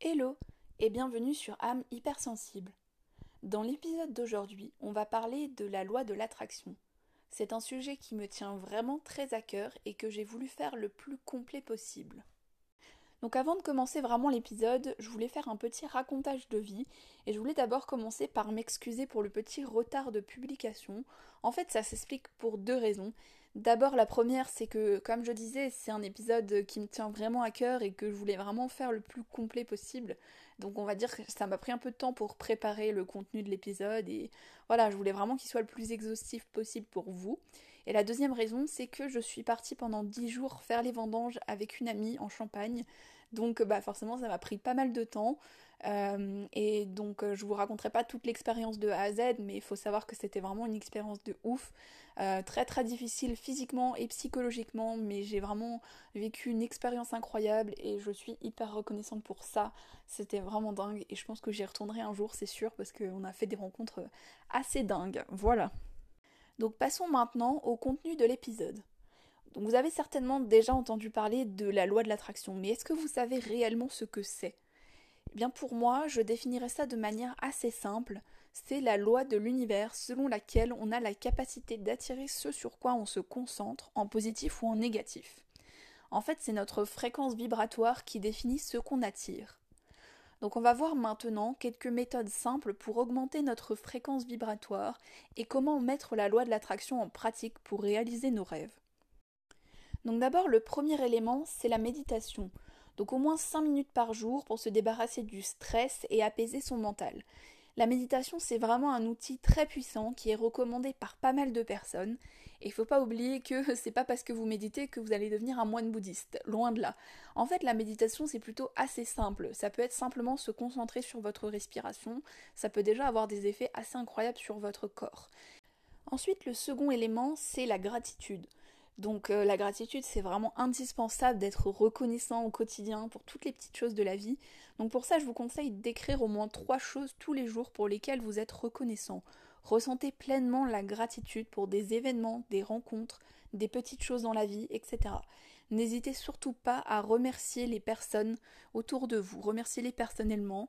Hello et bienvenue sur âme hypersensible. Dans l'épisode d'aujourd'hui, on va parler de la loi de l'attraction. C'est un sujet qui me tient vraiment très à cœur et que j'ai voulu faire le plus complet possible. Donc avant de commencer vraiment l'épisode, je voulais faire un petit racontage de vie et je voulais d'abord commencer par m'excuser pour le petit retard de publication. En fait, ça s'explique pour deux raisons. D'abord, la première, c'est que, comme je disais, c'est un épisode qui me tient vraiment à cœur et que je voulais vraiment faire le plus complet possible. Donc, on va dire que ça m'a pris un peu de temps pour préparer le contenu de l'épisode et voilà, je voulais vraiment qu'il soit le plus exhaustif possible pour vous. Et la deuxième raison, c'est que je suis partie pendant 10 jours faire les vendanges avec une amie en Champagne. Donc bah forcément ça m'a pris pas mal de temps. Euh, et donc euh, je vous raconterai pas toute l'expérience de A à Z, mais il faut savoir que c'était vraiment une expérience de ouf. Euh, très très difficile physiquement et psychologiquement, mais j'ai vraiment vécu une expérience incroyable et je suis hyper reconnaissante pour ça. C'était vraiment dingue et je pense que j'y retournerai un jour, c'est sûr, parce qu'on a fait des rencontres assez dingues. Voilà. Donc passons maintenant au contenu de l'épisode. Vous avez certainement déjà entendu parler de la loi de l'attraction, mais est-ce que vous savez réellement ce que c'est? Eh bien pour moi, je définirais ça de manière assez simple. C'est la loi de l'univers selon laquelle on a la capacité d'attirer ce sur quoi on se concentre, en positif ou en négatif. En fait, c'est notre fréquence vibratoire qui définit ce qu'on attire. Donc on va voir maintenant quelques méthodes simples pour augmenter notre fréquence vibratoire et comment mettre la loi de l'attraction en pratique pour réaliser nos rêves. Donc d'abord, le premier élément, c'est la méditation. Donc au moins 5 minutes par jour pour se débarrasser du stress et apaiser son mental. La méditation, c'est vraiment un outil très puissant qui est recommandé par pas mal de personnes. Et il faut pas oublier que c'est pas parce que vous méditez que vous allez devenir un moine bouddhiste. Loin de là. En fait, la méditation, c'est plutôt assez simple. Ça peut être simplement se concentrer sur votre respiration. Ça peut déjà avoir des effets assez incroyables sur votre corps. Ensuite, le second élément, c'est la gratitude. Donc euh, la gratitude, c'est vraiment indispensable d'être reconnaissant au quotidien pour toutes les petites choses de la vie. Donc pour ça, je vous conseille d'écrire au moins trois choses tous les jours pour lesquelles vous êtes reconnaissant. Ressentez pleinement la gratitude pour des événements, des rencontres, des petites choses dans la vie, etc. N'hésitez surtout pas à remercier les personnes autour de vous, remerciez-les personnellement,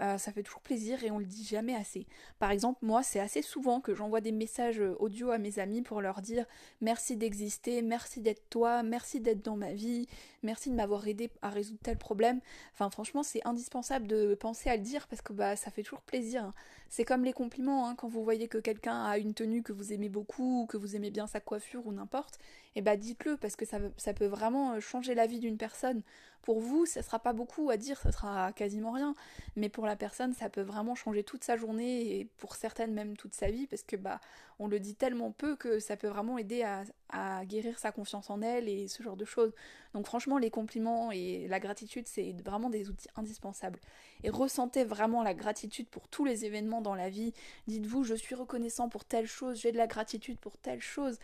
euh, ça fait toujours plaisir et on le dit jamais assez. Par exemple, moi, c'est assez souvent que j'envoie des messages audio à mes amis pour leur dire merci d'exister, merci d'être toi, merci d'être dans ma vie, merci de m'avoir aidé à résoudre tel problème. Enfin, franchement, c'est indispensable de penser à le dire parce que bah, ça fait toujours plaisir. C'est comme les compliments, hein, quand vous voyez que quelqu'un a une tenue que vous aimez beaucoup, ou que vous aimez bien sa coiffure ou n'importe, eh bah dites-le parce que ça, peut vraiment changer la vie d'une personne. Pour vous, ça sera pas beaucoup à dire, ça sera quasiment rien, mais pour la personne, ça peut vraiment changer toute sa journée et pour certaines même toute sa vie parce que bah on le dit tellement peu que ça peut vraiment aider à guérir sa confiance en elle et ce genre de choses. Donc franchement, les compliments et la gratitude, c'est vraiment des outils indispensables. Et ressentez vraiment la gratitude pour tous les événements dans la vie. Dites-vous, je suis reconnaissant pour telle chose, j'ai de la gratitude pour telle chose.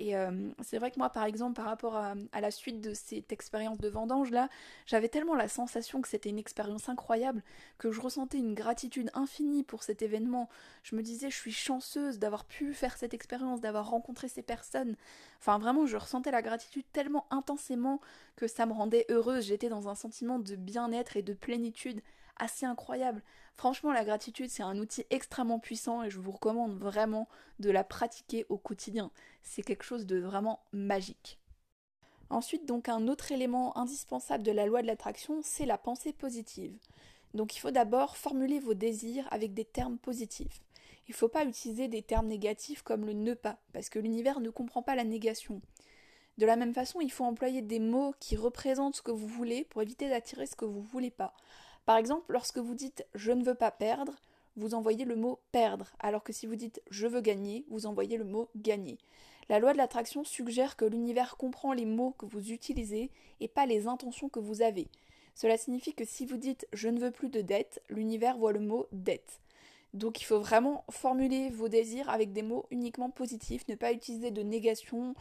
Et euh, c'est vrai que moi, par exemple, par rapport à, la suite de cette expérience de vendange là, j'avais tellement la sensation que c'était une expérience incroyable que je ressentais une gratitude infinie pour cet événement. Je me disais, je suis chanceuse d'avoir pu faire cette expérience, d'avoir rencontré ces personnes. Enfin, vraiment, je ressentais la gratitude tellement intensément que ça me rendait heureuse. J'étais dans un sentiment de bien-être et de plénitude assez incroyable. Franchement, la gratitude, c'est un outil extrêmement puissant et je vous recommande vraiment de la pratiquer au quotidien. C'est quelque chose de vraiment magique. Ensuite, donc un autre élément indispensable de la loi de l'attraction, c'est la pensée positive. Donc il faut d'abord formuler vos désirs avec des termes positifs. Il ne faut pas utiliser des termes négatifs comme le ne pas, parce que l'univers ne comprend pas la négation. De la même façon, il faut employer des mots qui représentent ce que vous voulez pour éviter d'attirer ce que vous voulez pas. Par exemple, lorsque vous dites je ne veux pas perdre, vous envoyez le mot perdre, alors que si vous dites je veux gagner, vous envoyez le mot gagner. La loi de l'attraction suggère que l'univers comprend les mots que vous utilisez et pas les intentions que vous avez. Cela signifie que si vous dites je ne veux plus de dette, l'univers voit le mot dette. Donc il faut vraiment formuler vos désirs avec des mots uniquement positifs, ne pas utiliser de négation,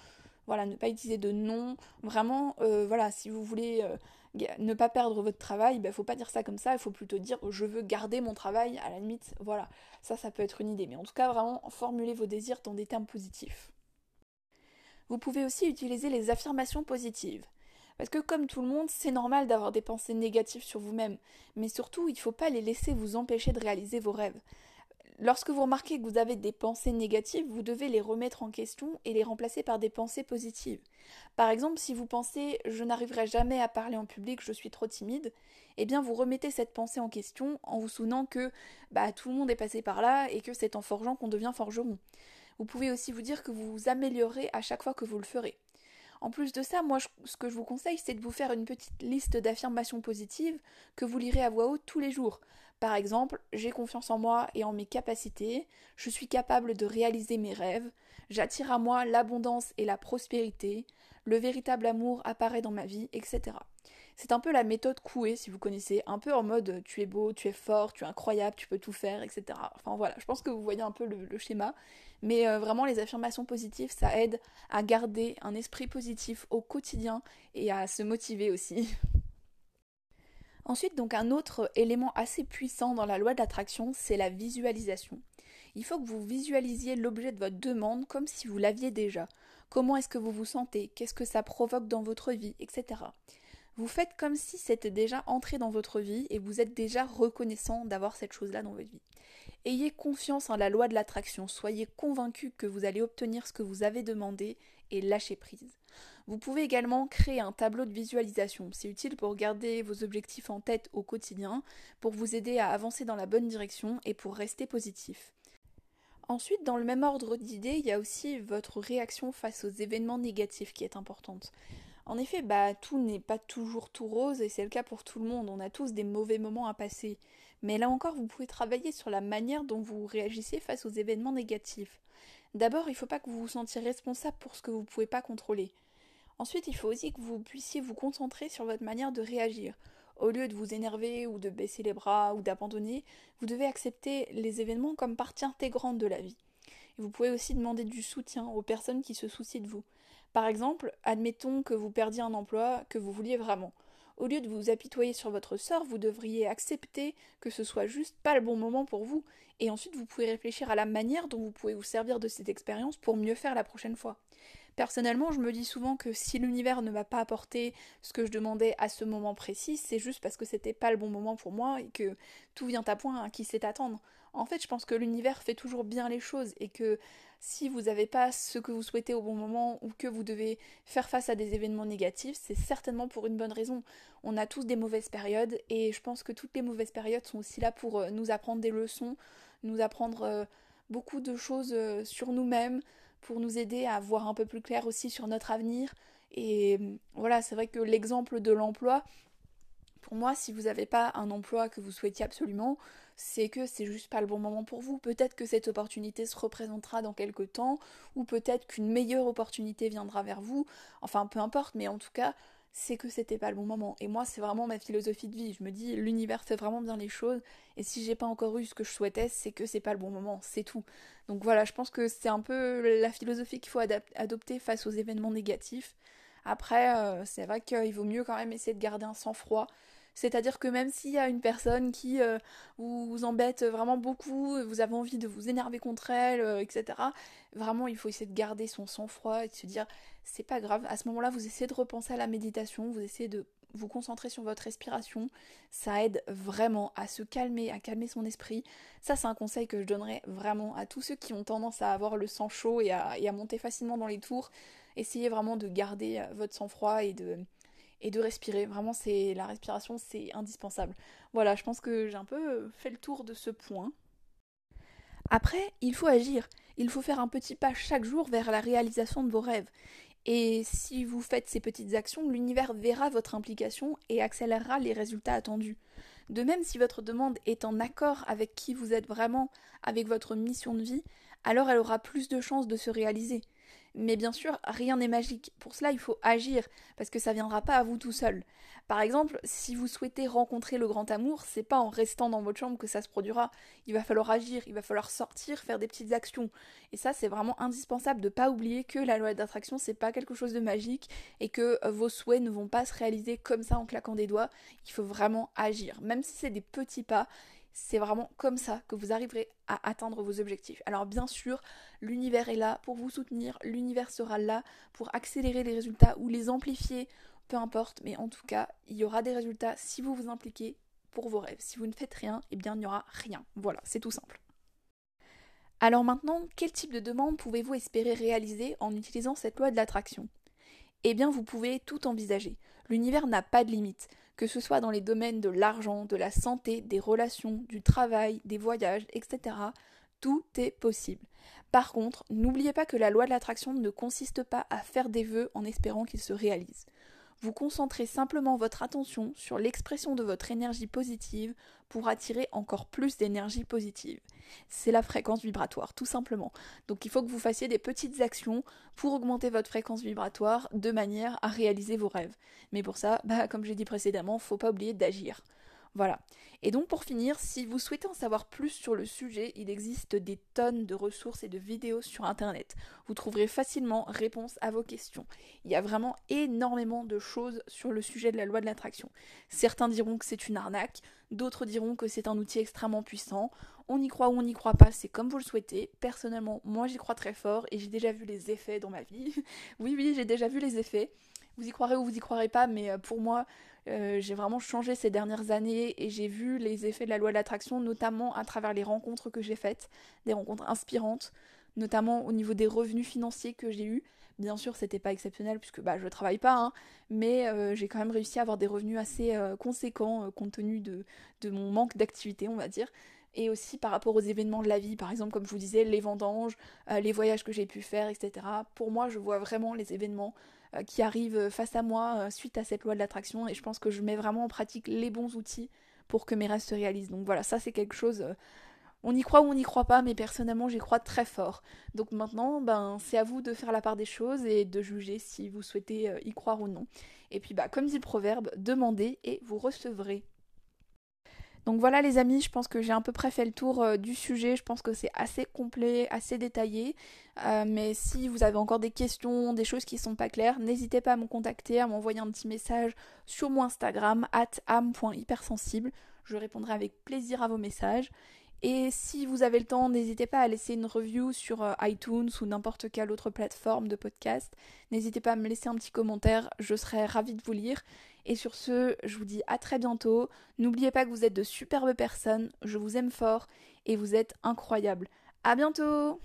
voilà, ne pas utiliser de non. Vraiment, euh, voilà, si vous voulez euh, ne pas perdre votre travail, il ben, faut pas dire ça comme ça, il faut plutôt dire je veux garder mon travail, à la limite, voilà, ça ça peut être une idée, mais en tout cas vraiment formulez vos désirs dans des termes positifs. Vous pouvez aussi utiliser les affirmations positives. Parce que comme tout le monde, c'est normal d'avoir des pensées négatives sur vous-même, mais surtout, il ne faut pas les laisser vous empêcher de réaliser vos rêves. Lorsque vous remarquez que vous avez des pensées négatives, vous devez les remettre en question et les remplacer par des pensées positives. Par exemple, si vous pensez je n'arriverai jamais à parler en public, je suis trop timide, eh bien vous remettez cette pensée en question en vous souvenant que bah, tout le monde est passé par là et que c'est en forgeant qu'on devient forgeron. Vous pouvez aussi vous dire que vous vous améliorez à chaque fois que vous le ferez. En plus de ça, moi, ce que je vous conseille, c'est de vous faire une petite liste d'affirmations positives que vous lirez à voix haute tous les jours. Par exemple, j'ai confiance en moi et en mes capacités, je suis capable de réaliser mes rêves, j'attire à moi l'abondance et la prospérité, le véritable amour apparaît dans ma vie, etc. C'est un peu la méthode Coué, si vous connaissez, un peu en mode tu es beau, tu es fort, tu es incroyable, tu peux tout faire, etc. Enfin voilà, je pense que vous voyez un peu le, schéma. Mais euh, vraiment, les affirmations positives, ça aide à garder un esprit positif au quotidien et à se motiver aussi. Ensuite, donc un autre élément assez puissant dans la loi d'attraction, c'est la visualisation. Il faut que vous visualisiez l'objet de votre demande comme si vous l'aviez déjà. Comment est-ce que vous vous sentez? Qu'est-ce que ça provoque dans votre vie? Etc. Vous faites comme si c'était déjà entré dans votre vie et vous êtes déjà reconnaissant d'avoir cette chose-là dans votre vie. Ayez confiance en la loi de l'attraction, soyez convaincu que vous allez obtenir ce que vous avez demandé et lâchez prise. Vous pouvez également créer un tableau de visualisation. C'est utile pour garder vos objectifs en tête au quotidien, pour vous aider à avancer dans la bonne direction et pour rester positif. Ensuite, dans le même ordre d'idées, il y a aussi votre réaction face aux événements négatifs qui est importante. En effet, bah, tout n'est pas toujours tout rose et c'est le cas pour tout le monde. On a tous des mauvais moments à passer. Mais là encore, vous pouvez travailler sur la manière dont vous réagissez face aux événements négatifs. D'abord, il ne faut pas que vous vous sentiez responsable pour ce que vous ne pouvez pas contrôler. Ensuite, il faut aussi que vous puissiez vous concentrer sur votre manière de réagir. Au lieu de vous énerver ou de baisser les bras ou d'abandonner, vous devez accepter les événements comme partie intégrante de la vie. Vous pouvez aussi demander du soutien aux personnes qui se soucient de vous. Par exemple, admettons que vous perdiez un emploi que vous vouliez vraiment. Au lieu de vous apitoyer sur votre sort, vous devriez accepter que ce soit juste pas le bon moment pour vous, et ensuite vous pouvez réfléchir à la manière dont vous pouvez vous servir de cette expérience pour mieux faire la prochaine fois. Personnellement, je me dis souvent que si l'univers ne m'a pas apporté ce que je demandais à ce moment précis, c'est juste parce que c'était pas le bon moment pour moi et que tout vient à point à qui sait attendre. En fait, je pense que l'univers fait toujours bien les choses et que si vous n'avez pas ce que vous souhaitez au bon moment ou que vous devez faire face à des événements négatifs, c'est certainement pour une bonne raison. On a tous des mauvaises périodes et je pense que toutes les mauvaises périodes sont aussi là pour euh, nous apprendre des leçons, nous apprendre euh, beaucoup de choses euh, sur nous-mêmes, pour nous aider à voir un peu plus clair aussi sur notre avenir. Et voilà, c'est vrai que l'exemple de l'emploi, pour moi, si vous n'avez pas un emploi que vous souhaitiez absolument, c'est que c'est juste pas le bon moment pour vous. Peut-être que cette opportunité se représentera dans quelques temps, ou peut-être qu'une meilleure opportunité viendra vers vous. Enfin, peu importe, mais en tout cas, c'est que c'était pas le bon moment. Et moi, c'est vraiment ma philosophie de vie. Je me dis, l'univers fait vraiment bien les choses, et si j'ai pas encore eu ce que je souhaitais, c'est que c'est pas le bon moment, c'est tout. Donc voilà, je pense que c'est un peu la philosophie qu'il faut adopter face aux événements négatifs. Après, euh, c'est vrai qu'il vaut mieux quand même essayer de garder un sang-froid c'est-à-dire que même s'il y a une personne qui euh, vous, embête vraiment beaucoup, vous avez envie de vous énerver contre elle, euh, etc., vraiment il faut essayer de garder son sang-froid et de se dire c'est pas grave. À ce moment-là, vous essayez de repenser à la méditation, vous essayez de vous concentrer sur votre respiration. Ça aide vraiment à se calmer, à calmer son esprit. Ça, c'est un conseil que je donnerais vraiment à tous ceux qui ont tendance à avoir le sang chaud et à, monter facilement dans les tours. Essayez vraiment de garder euh, votre sang-froid et de et de respirer. Vraiment, c'est la respiration, c'est indispensable. Voilà, je pense que j'ai un peu fait le tour de ce point. Après, il faut agir. Il faut faire un petit pas chaque jour vers la réalisation de vos rêves. Et si vous faites ces petites actions, l'univers verra votre implication et accélérera les résultats attendus. De même, si votre demande est en accord avec qui vous êtes vraiment, avec votre mission de vie, alors elle aura plus de chances de se réaliser. Mais bien sûr, rien n'est magique. Pour cela, il faut agir, parce que ça viendra pas à vous tout seul. Par exemple, si vous souhaitez rencontrer le grand amour, c'est pas en restant dans votre chambre que ça se produira. Il va falloir agir, il va falloir sortir, faire des petites actions. Et ça, c'est vraiment indispensable de pas oublier que la loi d'attraction, c'est pas quelque chose de magique et que euh, vos souhaits ne vont pas se réaliser comme ça en claquant des doigts. Il faut vraiment agir. Même si c'est des petits pas, c'est vraiment comme ça que vous arriverez à atteindre vos objectifs. Alors bien sûr, l'univers est là pour vous soutenir, l'univers sera là pour accélérer les résultats ou les amplifier peu importe, mais en tout cas, il y aura des résultats si vous vous impliquez pour vos rêves. Si vous ne faites rien, eh bien il n'y aura rien. Voilà, c'est tout simple. Alors maintenant, quel type de demande pouvez-vous espérer réaliser en utilisant cette loi de l'attraction? Eh bien, vous pouvez tout envisager. L'univers n'a pas de limite, que ce soit dans les domaines de l'argent, de la santé, des relations, du travail, des voyages, etc. Tout est possible. Par contre, n'oubliez pas que la loi de l'attraction ne consiste pas à faire des vœux en espérant qu'ils se réalisent. Vous concentrez simplement votre attention sur l'expression de votre énergie positive pour attirer encore plus d'énergie positive. C'est la fréquence vibratoire, tout simplement. Donc il faut que vous fassiez des petites actions pour augmenter votre fréquence vibratoire de manière à réaliser vos rêves. Mais pour ça, bah, comme j'ai dit précédemment, faut pas oublier d'agir. Voilà. Et donc pour finir, si vous souhaitez en savoir plus sur le sujet, il existe des tonnes de ressources et de vidéos sur Internet. Vous trouverez facilement réponse à vos questions. Il y a vraiment énormément de choses sur le sujet de la loi de l'attraction. Certains diront que c'est une arnaque, d'autres diront que c'est un outil extrêmement puissant. On y croit ou on n'y croit pas, c'est comme vous le souhaitez. Personnellement, moi j'y crois très fort et j'ai déjà vu les effets dans ma vie. oui, oui, j'ai déjà vu les effets. Vous y croirez ou vous y croirez pas, mais euh, pour moi, euh, j'ai vraiment changé ces dernières années et j'ai vu les effets de la loi de l'attraction, notamment à travers les rencontres que j'ai faites, des rencontres inspirantes, notamment au niveau des revenus financiers que j'ai eus. Bien sûr, c'était pas exceptionnel puisque bah, je travaille pas, hein, mais euh, j'ai quand même réussi à avoir des revenus assez conséquents compte tenu de, mon manque d'activité, on va dire et aussi par rapport aux événements de la vie, par exemple comme je vous disais, les vendanges, les voyages que j'ai pu faire, etc. Pour moi, je vois vraiment les événements qui arrivent face à moi euh, suite à cette loi de l'attraction et je pense que je mets vraiment en pratique les bons outils pour que mes rêves se réalisent. Donc voilà, ça c'est quelque chose euh, on y croit ou on n'y croit pas, mais personnellement j'y crois très fort. Donc maintenant, ben c'est à vous de faire la part des choses et de juger si vous souhaitez y croire ou non. Et puis bah comme dit le proverbe, demandez et vous recevrez. Donc voilà les amis, je pense que j'ai à peu près fait le tour euh, du sujet, je pense que c'est assez complet, assez détaillé. Euh, mais si vous avez encore des questions, des choses qui ne sont pas claires, n'hésitez pas à me contacter, à m'envoyer un petit message sur mon Instagram, at am.hypersensible. Je répondrai avec plaisir à vos messages. Et si vous avez le temps, n'hésitez pas à laisser une review sur euh, iTunes ou n'importe quelle autre plateforme de podcast. N'hésitez pas à me laisser un petit commentaire, je serai ravie de vous lire. Et sur ce, je vous dis à très bientôt. N'oubliez pas que vous êtes de superbes personnes, je vous aime fort et vous êtes incroyables. À bientôt